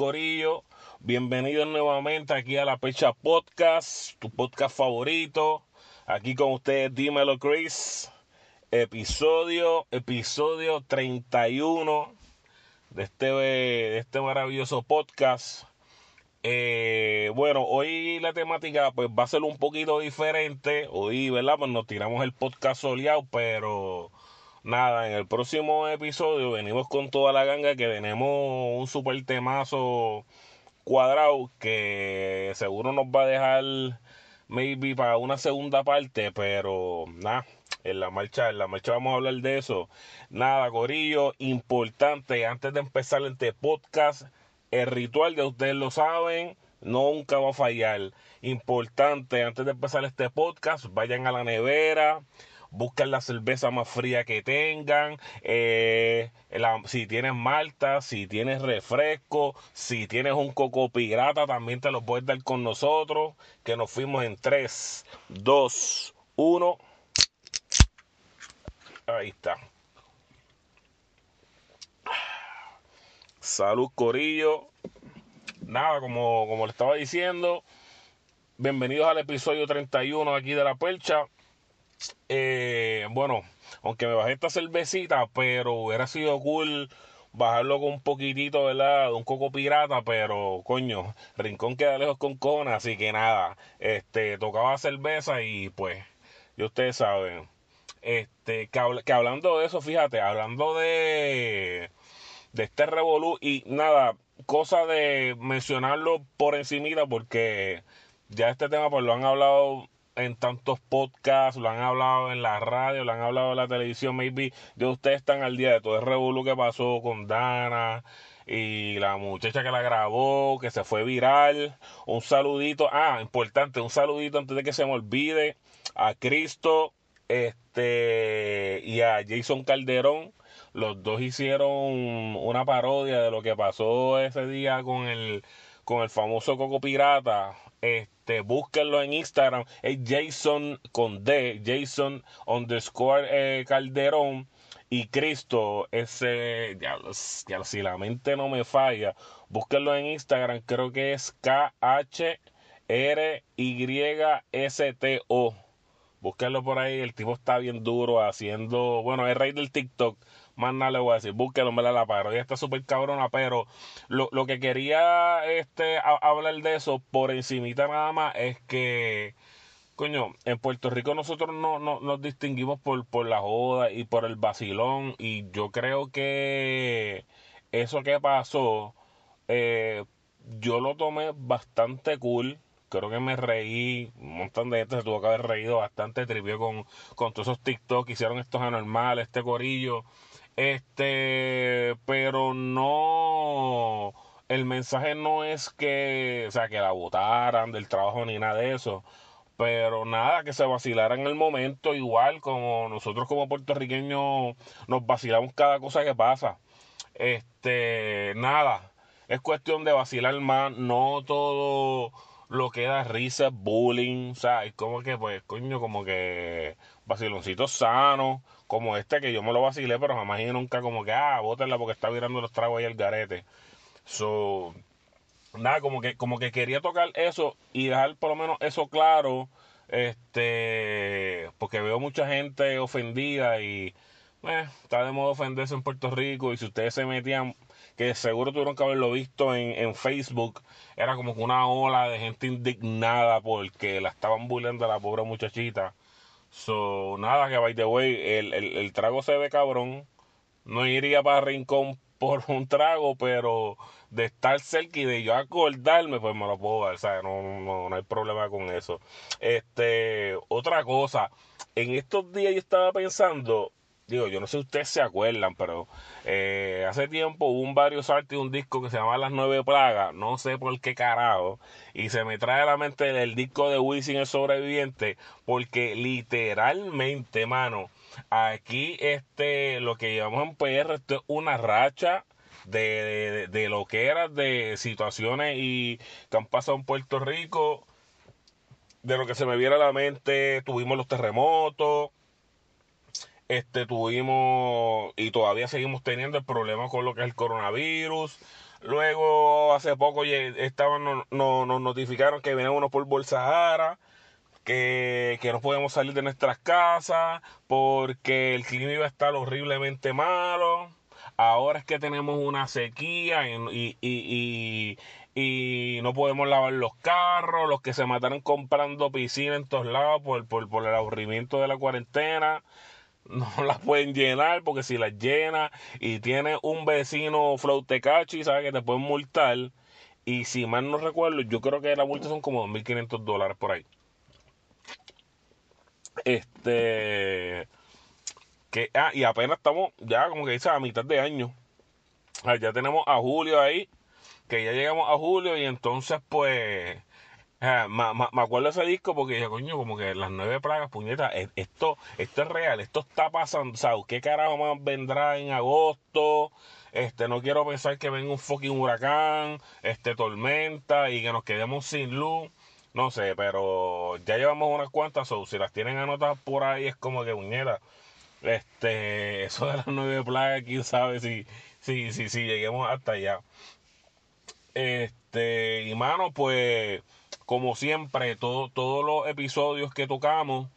Corillo, bienvenidos nuevamente aquí a la Pecha Podcast, tu podcast favorito. Aquí con ustedes, dímelo Chris. Episodio, episodio 31 de este, de este maravilloso podcast. Eh, bueno, hoy la temática pues va a ser un poquito diferente. Hoy, ¿verdad? Pues nos tiramos el podcast soleado, pero nada, en el próximo episodio venimos con toda la ganga que tenemos un super temazo cuadrado que seguro nos va a dejar maybe para una segunda parte, pero nada, en la marcha, en la marcha vamos a hablar de eso. Nada, Corillo, importante, antes de empezar este podcast, el ritual de ustedes lo saben, nunca va a fallar. Importante, antes de empezar este podcast, vayan a la nevera, buscan la cerveza más fría que tengan, eh, si tienes malta, si tienes refresco, si tienes un coco pirata, también te lo puedes dar con nosotros, que nos fuimos en 3, 2, 1. Ahí está. Salud Corillo. Nada, como, como le estaba diciendo, bienvenidos al episodio 31 aquí de La Percha. Eh, bueno, aunque me bajé esta cervecita, pero hubiera sido cool bajarlo con un poquitito, ¿verdad? De un coco pirata, pero coño, Rincón queda lejos con Cona, así que nada, este, tocaba cerveza y pues, y ustedes saben, este, que, hablando de eso, fíjate, hablando de, de este revolú y nada, cosa de mencionarlo por encimita porque ya este tema pues lo han hablado en tantos podcasts, lo han hablado en la radio, lo han hablado en la televisión, maybe de ustedes están al día de todo el revolú que pasó con Dana y la muchacha que la grabó, que se fue viral. Un saludito, ah, importante, un saludito antes de que se me olvide a Cristo este y a Jason Calderón. Los dos hicieron una parodia de lo que pasó ese día con el con el famoso Coco Pirata. Este, búsquenlo en Instagram, es Jason con D, Jason underscore eh, Calderón y Cristo, ese, ya, ya, si la mente no me falla, búsquenlo en Instagram, creo que es K-H-R-Y-S-T-O. Búsquenlo por ahí, el tipo está bien duro haciendo, bueno, es rey del TikTok más nada le voy a decir, búsquelo, me la parodia está súper cabrona, pero lo, lo, que quería este hablar de eso por encimita nada más es que, coño, en Puerto Rico nosotros no, no nos distinguimos por, por la joda y por el vacilón y yo creo que eso que pasó, eh, yo lo tomé bastante cool creo que me reí, un montón de gente se tuvo que haber reído bastante, trivió con, con todos esos TikTok que hicieron estos anormales, este corillo. Este, pero no, el mensaje no es que, o sea, que la votaran del trabajo ni nada de eso. Pero nada, que se vacilara en el momento, igual como nosotros como puertorriqueños nos vacilamos cada cosa que pasa. Este, nada, es cuestión de vacilar más, no todo lo que da risa, bullying, o sea, es como que, pues, coño, como que vaciloncitos sanos, como este que yo me lo vacilé, pero jamás y nunca como que, ah, bótenla porque está virando los tragos ahí el garete. So, nada, como que, como que quería tocar eso y dejar por lo menos eso claro, este, porque veo mucha gente ofendida y, eh, está de modo ofenderse en Puerto Rico y si ustedes se metían que seguro tuvieron que haberlo visto en, en Facebook, era como una ola de gente indignada porque la estaban bullying a la pobre muchachita. So, nada, que by the way, el, el, el trago se ve cabrón. No iría para Rincón por un trago, pero de estar cerca y de yo acordarme, pues me lo puedo dar, ¿sabes? No, no, no hay problema con eso. Este, otra cosa, en estos días yo estaba pensando, digo, yo no sé si ustedes se acuerdan, pero eh, hace tiempo hubo un varios artes un disco que se llamaba Las Nueve Plagas, no sé por qué carajo, y se me trae a la mente el disco de Wisin el sobreviviente, porque literalmente, mano, aquí este, lo que llevamos en PR, es una racha de, de, de lo que era de situaciones y que han pasado en Puerto Rico, de lo que se me viera a la mente, tuvimos los terremotos, este tuvimos y todavía seguimos teniendo el problema con lo que es el coronavirus. Luego, hace poco estaban, nos, nos notificaron que vienen unos por Bolsahara que, que no podemos salir de nuestras casas porque el clima iba a estar horriblemente malo. Ahora es que tenemos una sequía y, y, y, no podemos lavar los carros, los que se mataron comprando piscina en todos lados por, por, por el aburrimiento de la cuarentena no las pueden llenar porque si las llena y tiene un vecino y sabe que te pueden multar. Y si mal no recuerdo, yo creo que la multa son como 2.500 dólares por ahí. Este. Que, ah, y apenas estamos ya como que dice a mitad de año. Ah, ya tenemos a julio ahí. Que ya llegamos a julio y entonces pues. Me, acuerdo ese disco porque dije, coño, como que las nueve plagas, puñetas, esto, esto es real, esto está pasando, ¿sabes? ¿Qué carajo más vendrá en agosto? Este, no quiero pensar que venga un fucking huracán, este, tormenta y que nos quedemos sin luz. No sé, pero ya llevamos unas cuantas, o si las tienen anotadas por ahí, es como que puñeta. Este, eso de las nueve plagas, quién sabe si, si, si, si lleguemos hasta allá. Este, y mano, pues, como siempre, todo, todos los episodios que tocamos,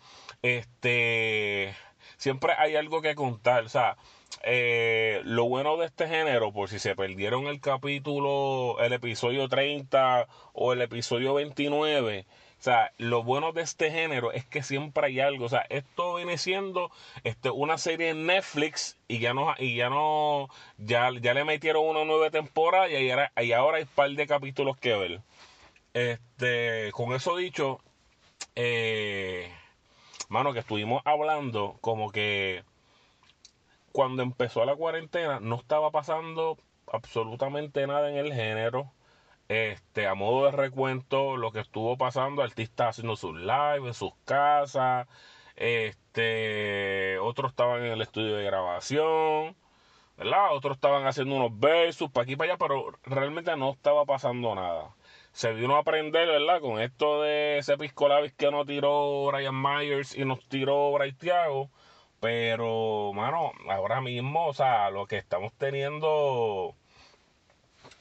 este, siempre hay algo que contar. O sea, eh, lo bueno de este género, por si se perdieron el capítulo, el episodio 30 o el episodio 29, o sea, lo bueno de este género es que siempre hay algo. O sea, esto viene siendo este, una serie en Netflix y ya no, y ya no, ya, ya le metieron una nueva temporada y ahora, y ahora hay un par de capítulos que ver. Este, con eso dicho, eh, mano, que estuvimos hablando como que cuando empezó la cuarentena no estaba pasando absolutamente nada en el género. Este, a modo de recuento, lo que estuvo pasando, artistas haciendo sus lives en sus casas, este, otros estaban en el estudio de grabación, ¿verdad? Otros estaban haciendo unos versos para aquí y para allá, pero realmente no estaba pasando nada. Se vino a aprender, ¿verdad? Con esto de ese piscolabis que nos tiró Brian Myers y nos tiró Bryce Thiago pero, mano, ahora mismo, o sea, lo que estamos teniendo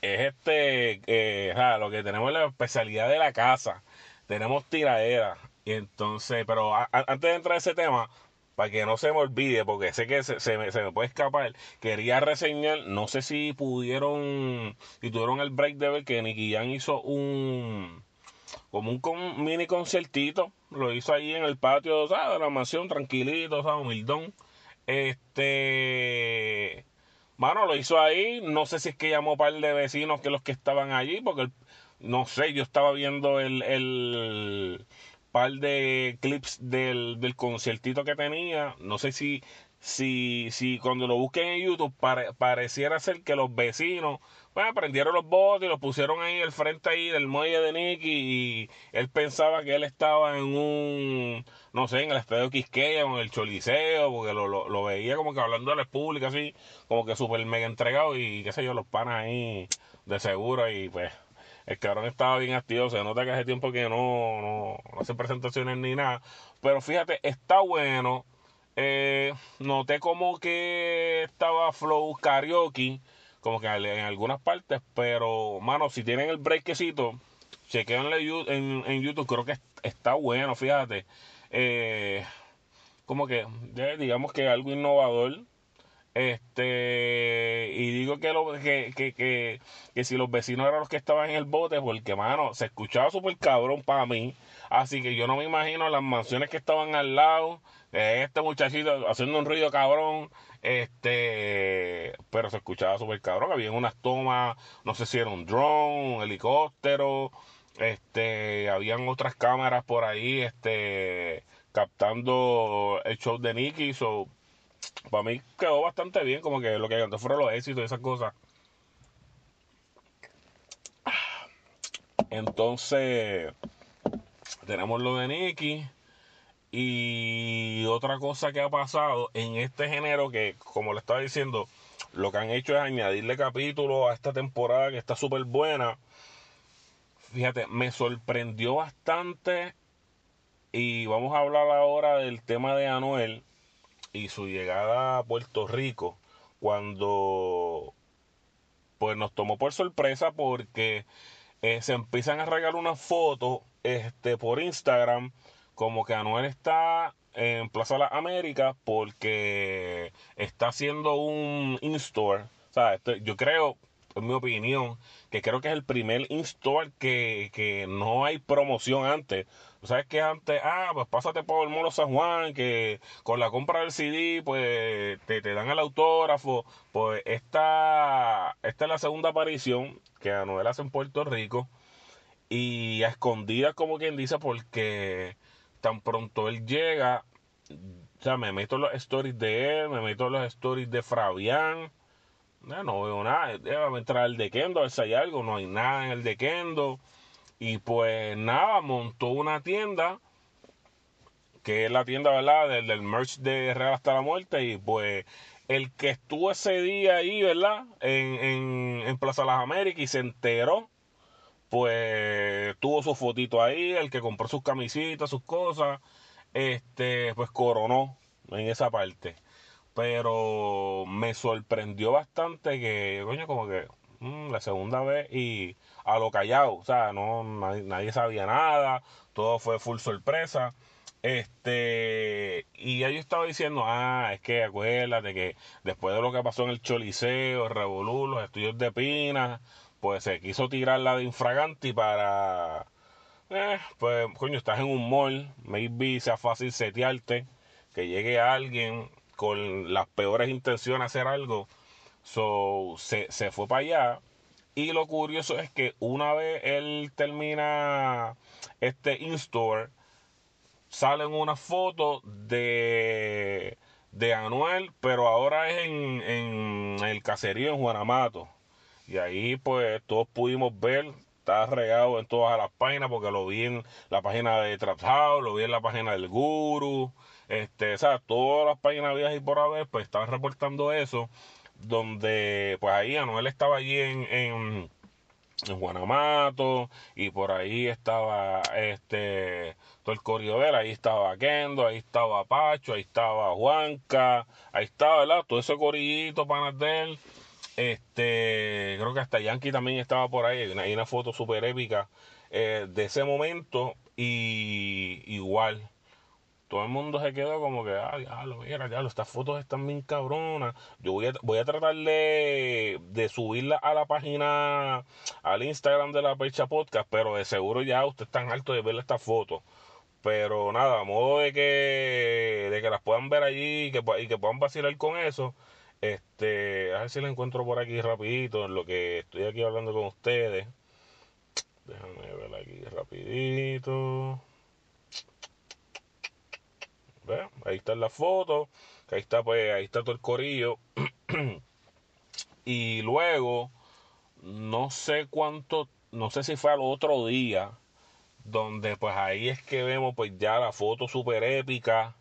es este, eh, lo que tenemos es la especialidad de la casa. Tenemos tiradera. Y entonces, pero antes de entrar a ese tema, para que no se me olvide, porque sé que se, me, se, me, puede escapar, quería reseñar, no sé si pudieron, si tuvieron el break de ver que Nicky Jan hizo un, como un mini conciertito lo hizo ahí en el patio de la mansión, tranquilito, ¿sabes? humildón. Este. Bueno, lo hizo ahí. No sé si es que llamó un par de vecinos que los que estaban allí, porque no sé, yo estaba viendo el, el par de clips del, del conciertito que tenía. No sé si, si, si cuando lo busquen en YouTube pareciera ser que los vecinos bueno, prendieron los botes y los pusieron ahí al frente ahí del muelle de Nicky y él pensaba que él estaba en un, no sé, en el estadio Quisqueya o en el Choliseo, porque lo, lo, veía como que hablando de la República así, como que súper mega entregado y qué sé yo, los panas ahí de seguro y pues el cabrón estaba bien activo, se nota que hace tiempo que no, no, no hace presentaciones ni nada, pero fíjate, está bueno, eh, noté como que estaba flow karaoke, como que en algunas partes, pero, mano, si tienen el breakcito, chequenle en, en YouTube, creo que está bueno, fíjate. Eh, como que, digamos que algo innovador. Este, y digo que, lo, que, que, que, que si los vecinos eran los que estaban en el bote, porque, mano, se escuchaba súper cabrón para mí. Así que yo no me imagino las mansiones que estaban al lado, este muchachito haciendo un ruido cabrón, este, pero se escuchaba súper cabrón. Había unas tomas, no sé si era un drone, un helicóptero, este, habían otras cámaras por ahí, este, captando el show de Nicky. So, para mí quedó bastante bien, como que lo que antes fueron los éxitos y esas cosas. Entonces, tenemos lo de Nicky. Y otra cosa que ha pasado en este género que, como le estaba diciendo, lo que han hecho es añadirle capítulos a esta temporada que está súper buena. Fíjate, me sorprendió bastante y vamos a hablar ahora del tema de Anuel y su llegada a Puerto Rico cuando pues nos tomó por sorpresa porque eh, se empiezan a regalar una foto este, por Instagram como que Anuel está en Plaza de las porque está haciendo un in-store. O sea, yo creo, en mi opinión, que creo que es el primer in-store que, que no hay promoción antes. Sabes que antes, ah, pues pásate por el Molo San Juan, que con la compra del CD, pues te, te dan el autógrafo. Pues esta, esta es la segunda aparición que Anuel hace en Puerto Rico. Y a escondidas, como quien dice, porque tan pronto él llega, o sea, me meto los stories de él, me meto los stories de Fabián. No, veo nada. Déjame entrar al de Kendo, a ver si hay algo. No hay nada en el de Kendo. Y pues nada, montó una tienda, que es la tienda, ¿verdad? Del, del merch de Real hasta la muerte. Y pues el que estuvo ese día ahí, ¿verdad? En, en, en Plaza Las Américas y se enteró pues tuvo su fotito ahí, el que compró sus camisitas, sus cosas, este, pues coronó en esa parte. Pero me sorprendió bastante que, coño, como que mm, la segunda vez y a lo callado, o sea, no nadie, sabía nada, todo fue full sorpresa. Este, y ahí estaba diciendo, ah, es que acuérdate que después de lo que pasó en el Choliseo, el Revolú, los estudios de Pinas, pues se quiso tirar la de infraganti para, eh, pues, coño, estás en un mall, maybe sea fácil setearte, que llegue alguien con las peores intenciones hacer algo, se, se fue para allá, y lo curioso es que una vez él termina este in-store, salen unas fotos de, de Anuel, pero ahora es en, en el caserío en Juanamato. Y ahí pues todos pudimos ver, está regado en todas las páginas porque lo vi en la página de Trap lo vi en la página del Guru, este, o sea, todas las páginas viejas y por haber pues estaban reportando eso, donde pues ahí Anuel estaba allí en, en, en Guanamato y por ahí estaba este todo el corrido ahí estaba Kendo, ahí estaba Pacho, ahí estaba Juanca, ahí estaba, ¿verdad? Todo ese corillito para de este, creo que hasta Yankee también estaba por ahí. Hay una, foto súper épica eh, de ese momento. Y igual, todo el mundo se quedó como que, ah, diablo, mira, diablo, estas fotos están bien cabronas. Yo voy a, voy a tratar de, de subirla a la página, al Instagram de la Percha Podcast, pero de seguro ya usted está alto de ver estas fotos. Pero nada, a modo de que, de que las puedan ver allí y que, y que puedan vacilar con eso. Este, a ver si la encuentro por aquí rapidito en lo que estoy aquí hablando con ustedes. Déjame ver aquí rapidito. Ahí está la foto. Ahí está, pues, ahí está todo el corillo. y luego, no sé cuánto, no sé si fue al otro día, donde pues ahí es que vemos pues ya la foto super épica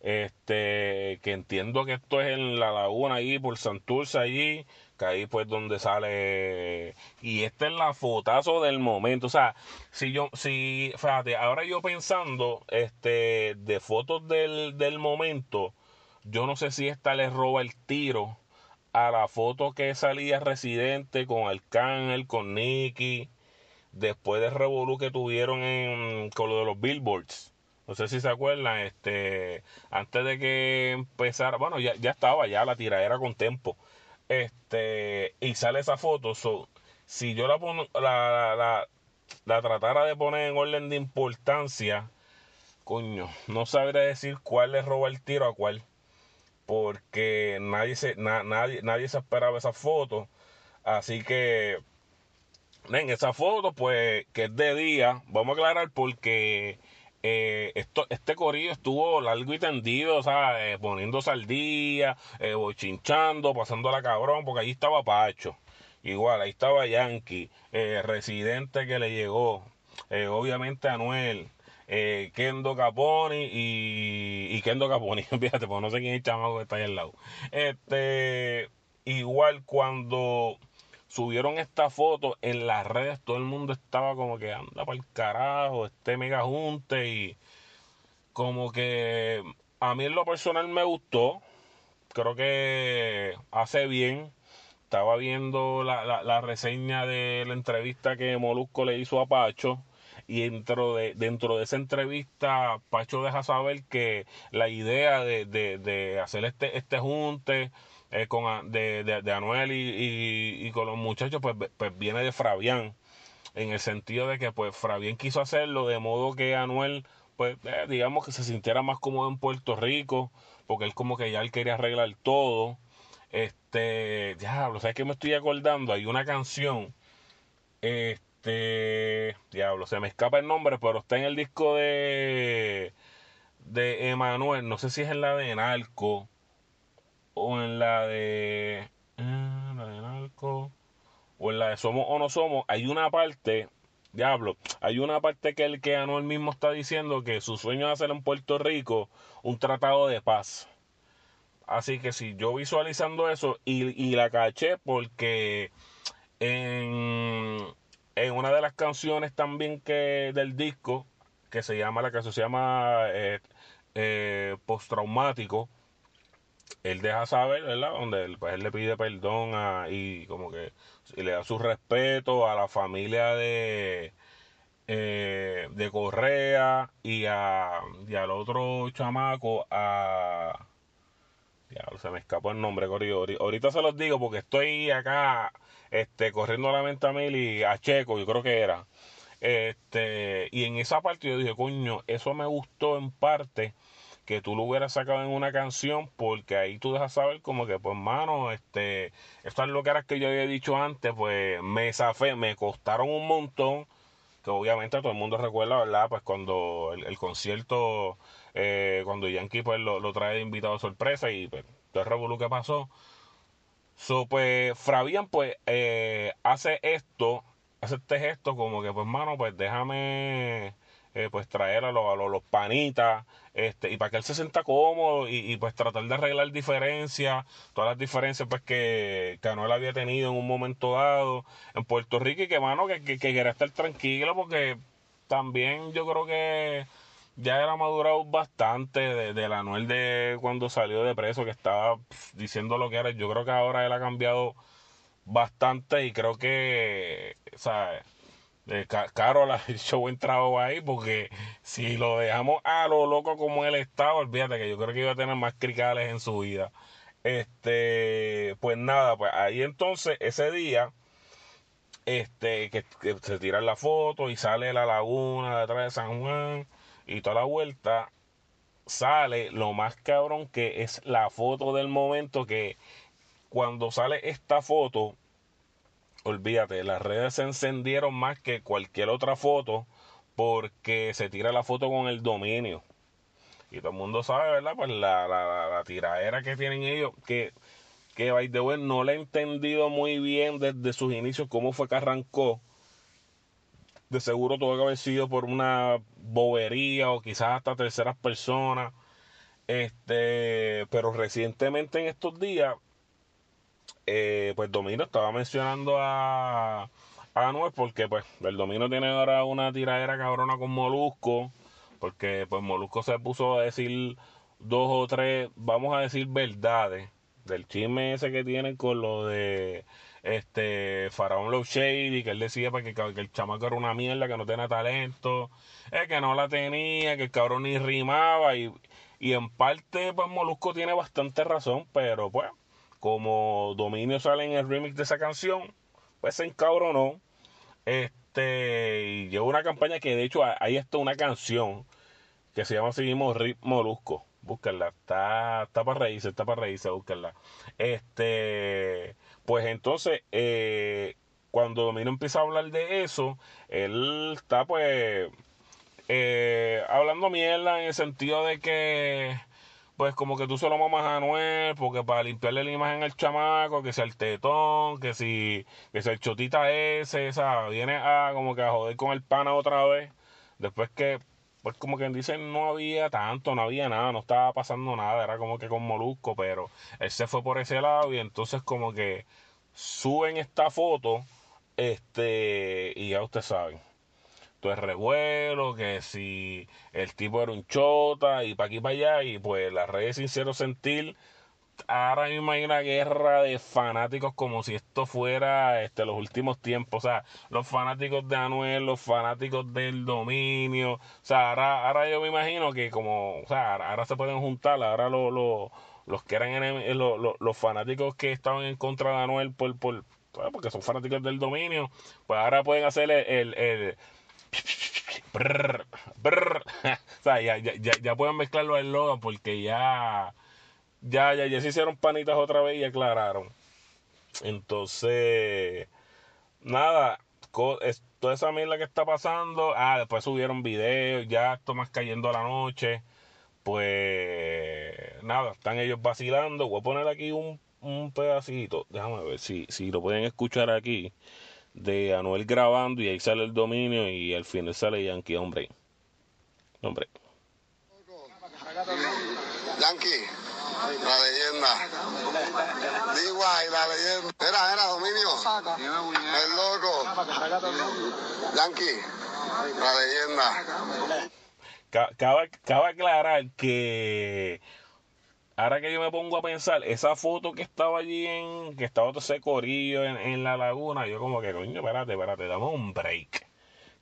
este que entiendo que esto es en la laguna ahí por Santurce allí que ahí pues donde sale y esta es la fotazo del momento. O sea si yo si fíjate ahora yo pensando este de fotos del, del momento yo no sé si esta le roba el tiro a la foto que salía residente con Arcángel con Nicky después del revolú que tuvieron en con lo de los billboards no sé si se acuerdan, este, antes de que empezara, bueno, ya, ya estaba ya la tiradera con tiempo. Este, y sale esa foto. si yo la, la, la, la, tratara de poner en orden de importancia, coño, no sabría decir cuál le roba el tiro a cuál. Porque nadie se, nadie, nadie se esperaba esa foto. Así que, en esa foto, pues, que es de día, vamos a aclarar porque eh, esto, este corillo estuvo largo y tendido, sea, eh, poniéndose al día, eh, chinchando, pasando la cabrón, porque ahí estaba Pacho. Igual, ahí estaba Yankee, eh, residente que le llegó, obviamente Anuel, Kendo Caponi y, y Kendo Caponi, fíjate, pues no sé quién es el chamaco que está ahí al lado. Este, igual cuando subieron esta foto en las redes, todo el mundo estaba como que anda para el carajo, este mega junte y como que a mí en lo personal me gustó, creo que hace bien. Estaba viendo la, la, la reseña de la entrevista que Molusco le hizo a Pacho y dentro de, dentro de esa entrevista Pacho deja saber que la idea de, de, hacer este, este junte eh, con, de, de, Anuel y, y, con los muchachos pues, pues viene de Fabián en el sentido de que pues Fabián quiso hacerlo de modo que Anuel pues eh, digamos que se sintiera más cómodo en Puerto Rico porque él como que ya él quería arreglar todo este diablo sabes que me estoy acordando hay una canción este. Diablo, se me escapa el nombre, pero está en el disco de. De Emanuel. No sé si es en la de Narco. O en la de. Eh, la de Narco. O en la de Somos o No Somos. Hay una parte. Diablo, hay una parte que el que Anuel mismo está diciendo que su sueño es hacer en Puerto Rico un tratado de paz. Así que si yo visualizando eso y, y la caché porque en, en una de las canciones también que del disco, que se llama, la canción se llama eh, eh, Postraumático, él deja saber, ¿verdad? Donde él, pues, él le pide perdón a, y como que le da su respeto a la familia de, eh, de Correa y, a, y al otro chamaco, a... Ya, se me escapó el nombre, Ahorita se los digo porque estoy acá este, corriendo la venta mil y a Checo, yo creo que era. Este, y en esa parte yo dije, coño, eso me gustó en parte que tú lo hubieras sacado en una canción, porque ahí tú dejas saber como que, pues, mano, este, estas loqueras que yo había dicho antes, pues, me zafé, me costaron un montón, que obviamente todo el mundo recuerda, ¿verdad? Pues cuando el, concierto, eh, cuando Yankee, pues, lo, lo trae de invitado sorpresa y, pues, todo el revolú que pasó, So, pues, Fabián, pues, eh, hace esto, hace este gesto como que, pues, mano, pues, déjame, eh, pues, traer a, los, a los, panitas, este, y para que él se sienta cómodo y, pues, tratar de arreglar diferencias, todas las diferencias, pues, que, Anuel había tenido en un momento dado en Puerto Rico y que, mano, que, que, que quería estar tranquilo porque también yo creo que ya era madurado bastante de, del Anuel de cuando salió de preso, que estaba diciendo lo que era. Yo creo que ahora él ha cambiado bastante y creo que, o sea, Carol ha hecho buen trabajo ahí porque si lo dejamos a lo loco como él estaba, olvídate que yo creo que iba a tener más cricales en su vida. Este, pues nada, pues ahí entonces ese día, este, que, que se tira la foto y sale la laguna detrás de San Juan y toda la vuelta sale lo más cabrón que es la foto del momento que cuando sale esta foto olvídate las redes se encendieron más que cualquier otra foto porque se tira la foto con el dominio. Y todo el mundo sabe verdad pues la, la, la tiradera que tienen ellos que que by the no le he entendido muy bien desde sus inicios cómo fue que arrancó. De seguro tuvo que haber sido por una bobería o quizás hasta terceras personas. Este, pero recientemente en estos días, eh, pues Domino estaba mencionando a, a Anuel porque pues el Domino tiene ahora una tiradera cabrona con Molusco, porque pues Molusco se puso a decir dos o tres, vamos a decir verdades del chisme ese que tienen con lo de este Faraón Low Shady, que él decía pues, que, el chamaco era una mierda, que no tenía talento, eh, que no la tenía, que el cabrón ni rimaba y, y en parte pues Molusco tiene bastante razón, pero pues como Dominio sale en el remix de esa canción, pues se encabronó. Este, llevó una campaña que de hecho hay está una canción que se llama Seguimos Rip Molusco. Búscala, está, está para reírse, está para reírse, búscala. Este, pues entonces, eh, cuando Domino empieza a hablar de eso, él está pues eh, hablando mierda en el sentido de que pues como que tú solo mamas a Anuel porque para limpiarle la imagen al chamaco, que sea el tetón, que si que sea el chotita ese, esa, viene a como que a joder con el pana otra vez, después que pues como que dicen no había tanto, no había nada, no estaba pasando nada, era como que con Molusco, pero él se fue por ese lado y entonces como que suben esta foto, este, y ya ustedes saben. Entonces revuelo, que si el tipo era un chota y para aquí para allá, y pues las redes sincero sentir ahora mismo hay una guerra de fanáticos como si esto fuera este, los últimos tiempos. O sea, los fanáticos de Anuel, los fanáticos del dominio. O sea, ahora, ahora yo me imagino que como, o sea, ahora se pueden juntar, ahora los que eran los fanáticos que estaban en contra de Anuel por, por, porque son fanáticos del dominio, pues ahora pueden hacer el, el, sea, ya, ya, ya, pueden mezclarlo al logo porque ya ya, ya, ya se hicieron panitas otra vez y aclararon. Entonces, nada, toda esa mierda que está pasando. Ah, después subieron videos, ya esto más cayendo a la noche. Pues nada, están ellos vacilando. Voy a poner aquí un, un pedacito. Déjame ver si, si lo pueden escuchar aquí. De Anuel grabando y ahí sale el dominio y al final sale Yankee, hombre. Hombre. Yankee. La leyenda. D.Y. la leyenda. Era, era, Dominio. El loco. Yankee. La leyenda. Cabe, aclarar que ahora que yo me pongo a pensar, esa foto que estaba allí en, que estaba todo ese corillo en, en, la laguna, yo como que, coño, espérate, espérate, dame un break.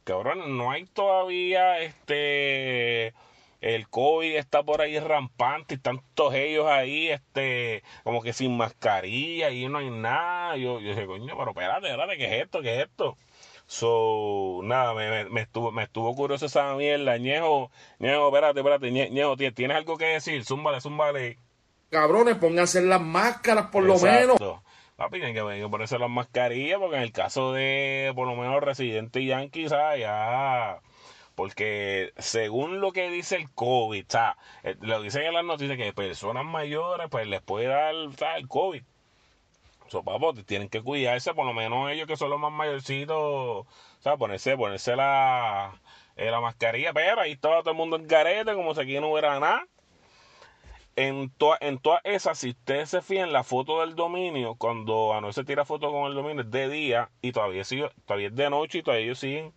Cabrón, no hay todavía este el COVID está por ahí rampante, están todos ellos ahí, este, como que sin mascarilla y no hay nada. Yo, yo dije, coño, pero espérate, espérate, ¿qué es esto? ¿Qué es esto? So, nada, me, me, estuvo, me estuvo curioso esa mierda. Ñejo, Ñejo, espérate, espérate, Ñejo, ¿tienes algo que decir? Zúmbale, zúmbale. Cabrones, pónganse las máscaras por lo menos. Papi, tienen que ponerse las mascarillas porque en el caso de, por lo menos, Residente y Yankee, ¿sabes? Ya porque según lo que dice el COVID, sea, eh, lo dicen en las noticias que personas mayores pues les puede dar el COVID. So, papo, tienen que cuidarse, por lo menos ellos que son los más mayorcitos, o sea, ponerse, ponerse la, eh, la mascarilla, pero ahí estaba todo el mundo en garete, como si aquí no hubiera nada. En, en todas esas, si ustedes se fijan, la foto del dominio, cuando a no se tira foto con el dominio, es de día y todavía, sigue, todavía es de noche y todavía ellos siguen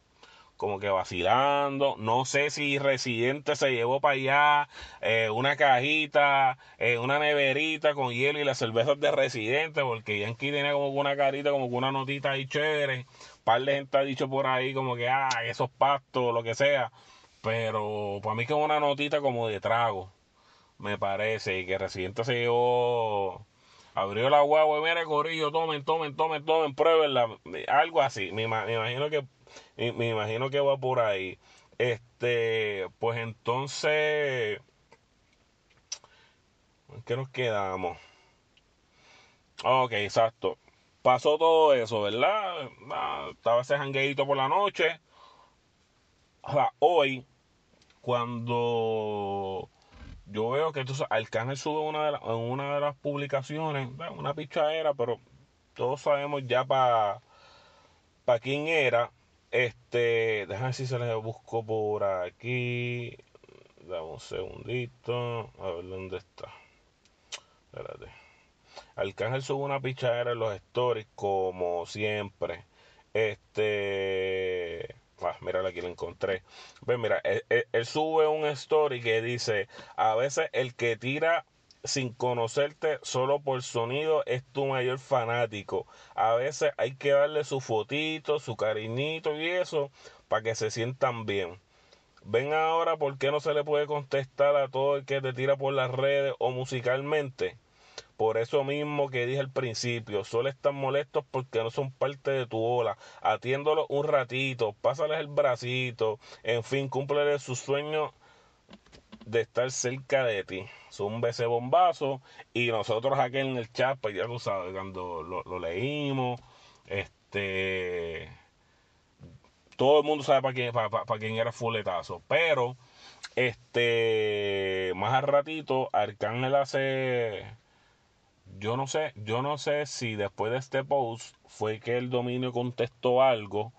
como que vacilando. No sé si Residente se llevó para allá eh, una cajita, eh, una neverita con hielo y las cervezas de Residente, porque Yankee tenía como una carita, como una notita ahí chévere. Un par de gente ha dicho por ahí como que, ah, esos pastos, lo que sea. Pero para mí que es una notita como de trago, me parece. Y que Residente se llevó abrió la guagua y mire, corillo, tomen, tomen, tomen, tomen, pruébenla. Algo así. Me, imagino que me imagino que va por ahí. Este, pues entonces, ¿en qué nos quedamos? Ok, exacto. Pasó todo eso, ¿verdad? Ah, estaba ese jangueito por la noche. O sea, hoy, cuando yo veo que entonces Arcángel sube una de en una de las publicaciones, una pichadera, pero todos sabemos ya para pa quién era. Este, déjame si se les busco por aquí. Dame un segundito. A ver dónde está. Espérate. Arcángel sube una pichadera en los stories, como siempre. Este. Mira, aquí lo encontré. Ven, mira, él, sube un story que dice: A veces el que tira sin conocerte solo por sonido es tu mayor fanático. A veces hay que darle su fotito, su cariñito y eso para que se sientan bien. Ven ahora por qué no se le puede contestar a todo el que te tira por las redes o musicalmente. Por eso mismo que dije al principio, solo están molestos porque no son parte de tu ola. Atiéndolos un ratito, pásales el bracito, en fin, cúmplele sus sueños de estar cerca de ti. Un BC bombazo. Y nosotros aquí en el chat, pues ya tú sabes, cuando lo, leímos, este. Todo el mundo sabe para quién, para, quién era fuletazo. Pero, este. Más al ratito, Arcángel hace. Yo no sé, yo no sé si después de este post fue que el dominio contestó algo.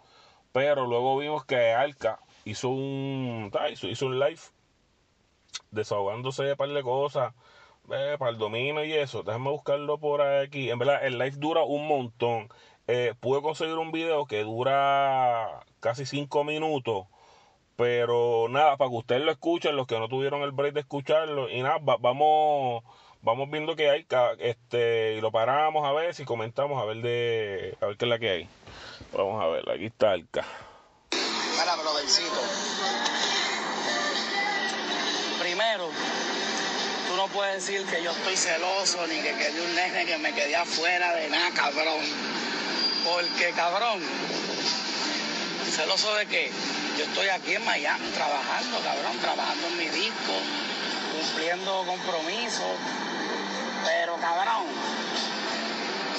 Pero luego vimos que Arca hizo un, hizo, hizo un live desahogándose de par de cosas eh, para el dominio y eso. Déjame buscarlo por aquí. En verdad, el live dura un montón. Eh, pude conseguir un video que dura casi 5 minutos. Pero nada, para que ustedes lo escuchen, los que no tuvieron el break de escucharlo. Y nada, vamos, vamos viendo qué hay, este, y lo paramos a ver si comentamos a ver de, a ver qué es la que hay. Vamos a ver, aquí está el K. Mira, Primero, tú no puedes decir que yo estoy celoso ni que quedé un nene que me quedé afuera de nada, cabrón. Porque, cabrón, celoso de qué? Yo estoy aquí en Miami trabajando, cabrón, trabajando en mi disco, cumpliendo compromisos. Pero, cabrón,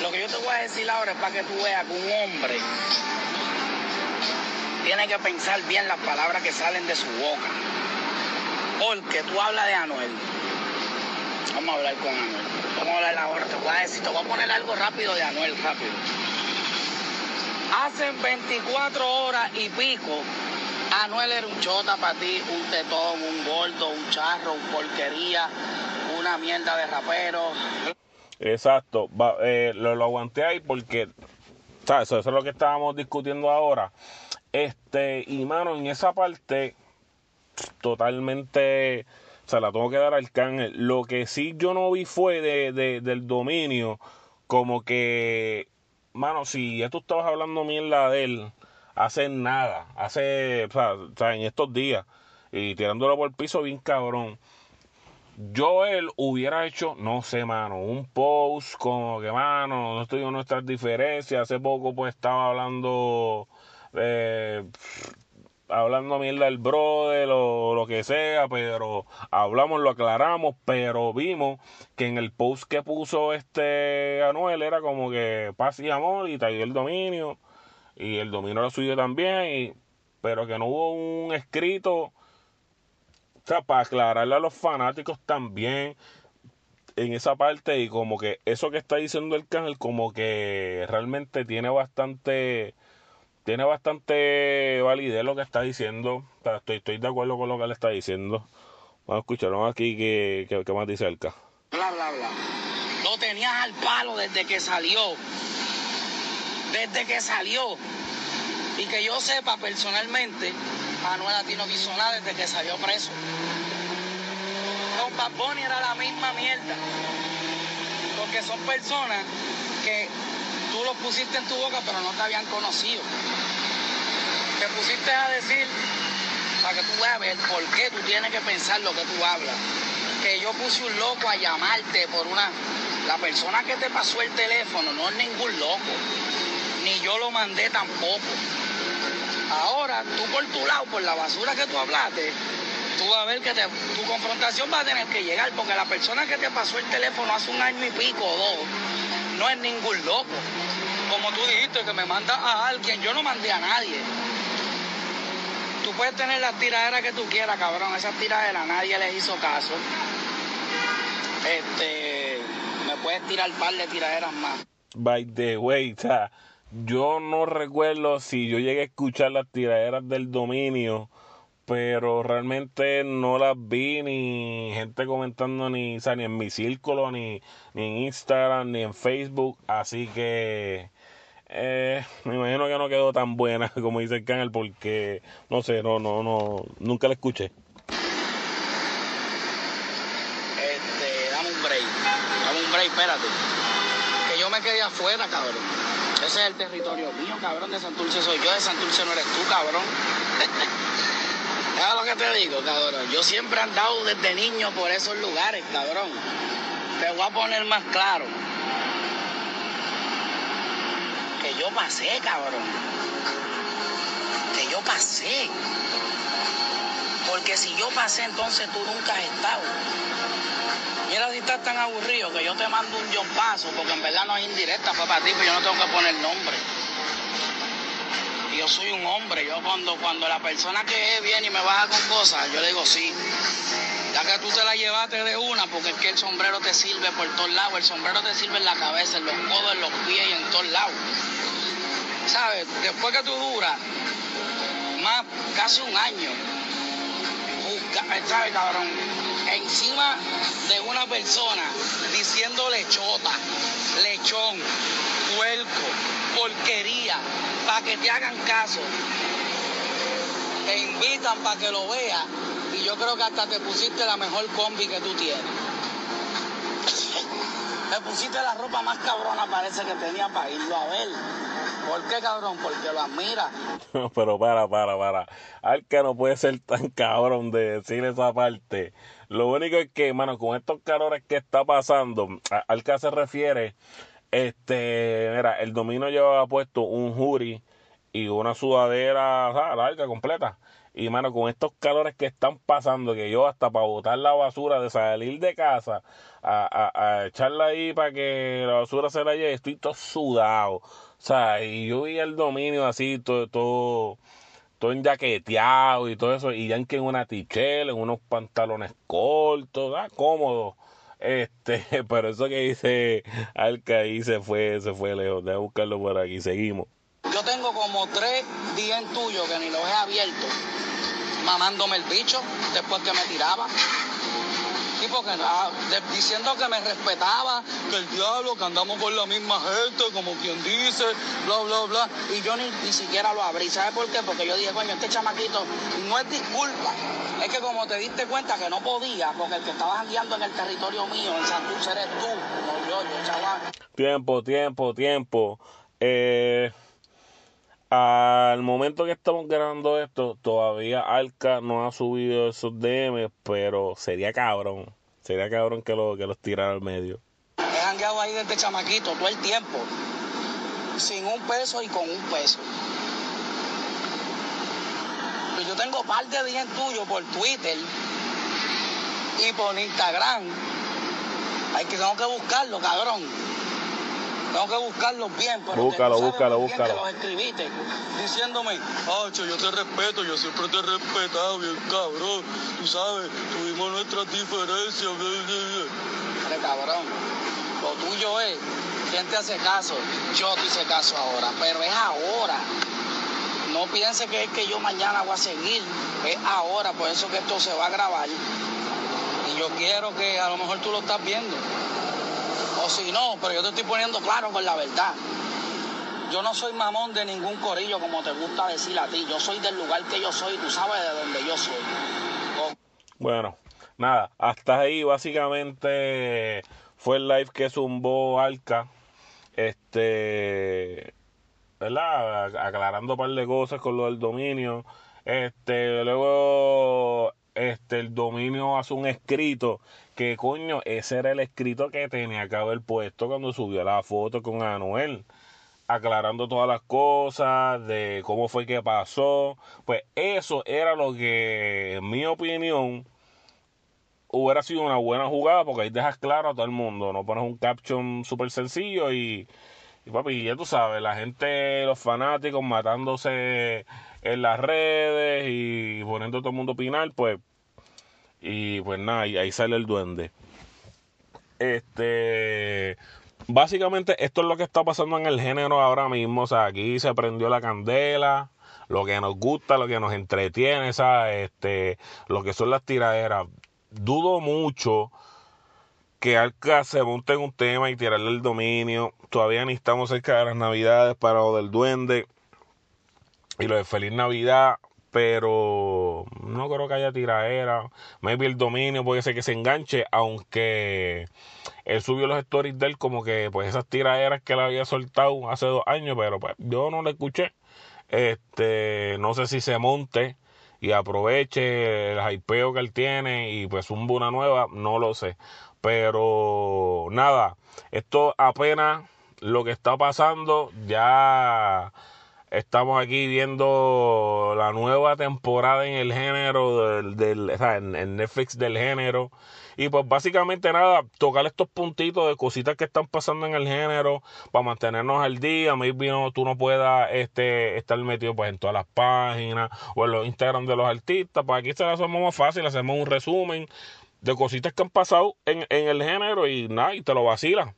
lo que yo te voy a decir ahora es para que tú veas que un hombre tiene que pensar bien las palabras que salen de su boca. Porque tú hablas de Anuel. Vamos a hablar con Anuel. Vamos a hablar ahora. Te voy a decir, te voy a poner algo rápido de Anuel, rápido. Hace 24 horas y pico Anuel era un chota para ti, un tetón, un gordo, un charro, un porquería, una mierda de rapero. Exacto, eh, lo, aguanté ahí porque, ¿sabes? Eso es lo que estábamos discutiendo ahora. Este, y mano, en esa parte, totalmente, se la tengo que dar al cángel. Lo que sí yo no vi fue de, del dominio, como que, mano, si ya tú estabas hablando mierda de él hace nada, hace, o sea, en estos días, y tirándolo por el piso bien cabrón. Yo él hubiera hecho, no sé, mano, un post como que, mano, no estoy en nuestras diferencias. Hace poco, pues estaba hablando, eh, hablando mierda del brother o lo que sea, pero hablamos, lo aclaramos, pero vimos que en el post que puso este Anuel era como que paz y amor y dio el dominio y el dominio era suyo también, y, pero que no hubo un escrito, o sea, para aclararle a los fanáticos también en esa parte y como que eso que está diciendo el cángel como que realmente tiene bastante tiene bastante validez lo que está diciendo. Estoy, estoy de acuerdo con lo que él está diciendo. Vamos a escuchar aquí que, que, más dice el bla bla bla. Lo tenías al palo desde que salió. Desde que salió. Y que yo sepa personalmente, Manuel a ti no quiso nada desde que salió preso. Con Bad era la misma mierda. Porque son personas que tú los pusiste en tu boca pero no te habían conocido. Te pusiste a decir, para que tú veas ver por qué tú tienes que pensar lo que tú hablas. Que yo puse un loco a llamarte por una... La persona que te pasó el teléfono no es ningún loco ni yo lo mandé tampoco. Ahora, tú por tu lado, por la basura que tú hablaste, tú vas a ver que tu confrontación va a tener que llegar, porque la persona que te pasó el teléfono hace un año y pico o dos, no es ningún loco. Como tú dijiste, que me manda a alguien, yo no mandé a nadie. Tú puedes tener las tiraderas que tú quieras, cabrón, esas tiraderas nadie les hizo caso. Este, me puedes tirar un par de tiraderas más. By the way, yo no recuerdo si yo llegué a escuchar las tiraderas del dominio, pero realmente no las vi ni gente comentando ni, ni en mi círculo, ni, ni en Instagram, ni en Facebook, así que eh, me imagino que no quedó tan buena como dice el canal porque no sé, no, no, no, nunca la escuché. Este, dame un break, dame un break, espérate. Que yo me quedé afuera, cabrón. Ese es el territorio mío, cabrón. De Santurce soy yo, de Santurce no eres tú, cabrón. Es lo que te digo, cabrón. Yo siempre he andado desde niño por esos lugares, cabrón. Te voy a poner más claro. Que yo pasé, cabrón. Que yo pasé. Porque si yo pasé, entonces tú nunca has estado. Mira si estás tan aburrido que yo te mando un John Paso, porque en verdad no es indirecta, fue para ti, pero yo no tengo que poner nombre. Yo soy un hombre, yo cuando, cuando la persona que viene y me baja con cosas, yo le digo sí. Ya que tú te la llevaste de una, porque es que el sombrero te sirve por todos lados, el sombrero te sirve en la cabeza, en los codos, en los pies y en todos lados. ¿Sabes? Después que tú duras más, casi un año, ¿sabes, cabrón? encima de una persona diciendo lechota, lechón, puerco, porquería, para que te hagan caso. Te invitan para que lo veas y yo creo que hasta te pusiste la mejor combi que tú tienes. Me pusiste la ropa más cabrona parece que tenía para irlo a ver. ¿Por qué, cabrón? Porque lo admira. Pero para, para, para. Alca no puede ser tan cabrón de decir esa parte. Lo único es que, mano, con estos calores que está pasando, Alca se refiere, este, mira, el dominio llevaba puesto un jury y una sudadera o larga, completa. Y mano, con estos calores que están pasando, que yo hasta para botar la basura, de salir de casa, a, a, echarla ahí para que la basura se la lleve, estoy todo sudado. O sea, y yo vi el dominio así, todo, todo, todo enjaqueteado y todo eso, y ya en una tichela, en unos pantalones cortos, ¿ah? cómodo. Este, pero eso que dice Alca ahí se fue, se fue lejos. Deja buscarlo por aquí, seguimos. Yo tengo como tres días en tuyo que ni los he abierto, mamándome el bicho después que me tiraba. Y porque, ah, diciendo que me respetaba, que el diablo, que andamos con la misma gente, como quien dice, bla, bla, bla. Y yo ni, ni siquiera lo abrí. ¿Sabes por qué? Porque yo dije, coño, este chamaquito no es disculpa. Es que como te diste cuenta que no podía, porque el que estaba guiando en el territorio mío, en Santurce, eres tú, no yo, yo, chaval. Tiempo, tiempo, tiempo. Eh, al momento que estamos grabando esto, todavía Alca no ha subido esos DM, pero sería cabrón. Sería cabrón que, lo, que los tirara al medio. He jangueado ahí desde chamaquito todo el tiempo. Sin un peso y con un peso. Pues yo tengo parte de bien tuyo por Twitter y por Instagram. Hay que tengo que buscarlo, cabrón. Tengo que buscarlos bien, pero búscalo, búscalo, bien búscalo. Que los escribiste diciéndome, Hacho, yo te respeto, yo siempre te he respetado, bien cabrón. Tú sabes, tuvimos nuestras diferencias. Pero cabrón, lo tuyo es, ¿quién te hace caso? Yo te hice caso ahora, pero es ahora. No piense que es que yo mañana voy a seguir, es ahora, por eso que esto se va a grabar. Y yo quiero que a lo mejor tú lo estás viendo. Si no, pero yo te estoy poniendo claro con la verdad. Yo no soy mamón de ningún corillo como te gusta decir a ti. Yo soy del lugar que yo soy, tú sabes de dónde yo soy. Bueno, nada, hasta ahí básicamente fue el live que zumbó Alca. Este, ¿verdad? Aclarando un par de cosas con lo del dominio. Este, luego este el dominio hace un escrito que coño, ese era el escrito que tenía que haber puesto cuando subió la foto con Anuel, aclarando todas las cosas, de cómo fue que pasó. Pues eso era lo que, en mi opinión, hubiera sido una buena jugada, porque ahí dejas claro a todo el mundo, no pones un caption súper sencillo y, y papi, ya tú sabes, la gente, los fanáticos matándose en las redes y poniendo todo el mundo opinar, pues y pues nada, ahí sale el duende. Este. Básicamente, esto es lo que está pasando en el género ahora mismo. O sea, aquí se prendió la candela. Lo que nos gusta, lo que nos entretiene, ¿sabes? Este, lo que son las tiraderas. Dudo mucho que Alca se monte en un tema y tirarle el dominio. Todavía ni estamos cerca de las navidades para lo del duende. Y lo de Feliz Navidad pero no creo que haya tiraera. Maybe el dominio puede ser que se enganche, aunque él subió los stories de él como que pues esas tiraderas que él había soltado hace dos años, pero pues yo no lo escuché. Este, no sé si se monte y aproveche el hypeo que él tiene y pues un una nueva, no lo sé. Pero nada, esto apenas lo que está pasando ya estamos aquí viendo la nueva temporada en el género, del, del o sea, en, Netflix del género. Y pues básicamente nada, tocar estos puntitos de cositas que están pasando en el género para mantenernos al día. Maybe no, tú no puedas este, estar metido pues en todas las páginas o en los Instagram de los artistas. Pues aquí se lo hacemos más fácil, hacemos un resumen de cositas que han pasado en, en el género y nada, y te lo vacila.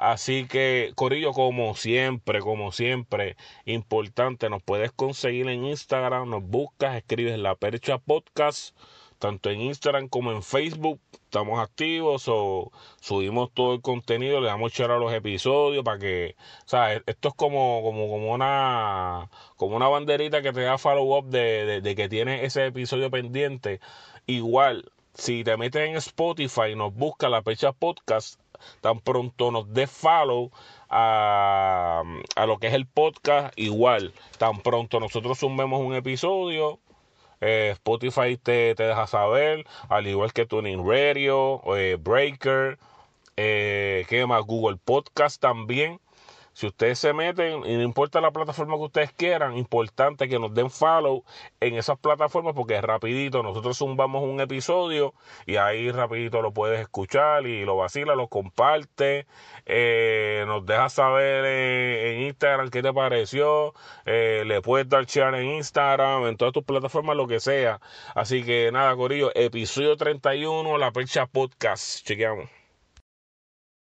Así que, Corillo, como siempre, como siempre, importante, nos puedes conseguir en Instagram, nos buscas, escribes La Percha Podcast, tanto en Instagram como en Facebook. Estamos activos o subimos todo el contenido, le damos share a los episodios para que, o sea, e-, esto es como, como, como una, como una banderita que te da follow up de, de que tiene ese episodio pendiente. Igual, si te metes en Spotify y nos busca la Percha Podcast, tan pronto nos dé follow a, a lo que es el podcast, igual, tan pronto nosotros sumemos un episodio, eh, Spotify te, te, deja saber, al igual que Tuning Radio, eh, Breaker, eh, ¿qué más? Google Podcast también. Si ustedes se meten, y no importa la plataforma que ustedes quieran, importante que nos den follow en esas plataformas porque es rapidito. Nosotros zumbamos un episodio y ahí rapidito lo puedes escuchar y lo vacila, lo comparte, eh, nos deja saber en, Instagram qué te pareció, eh, le puedes dar share en Instagram, en todas tus plataformas, lo que sea. Así que nada, Corillo, episodio 31, La Percha Podcast. Chequeamos.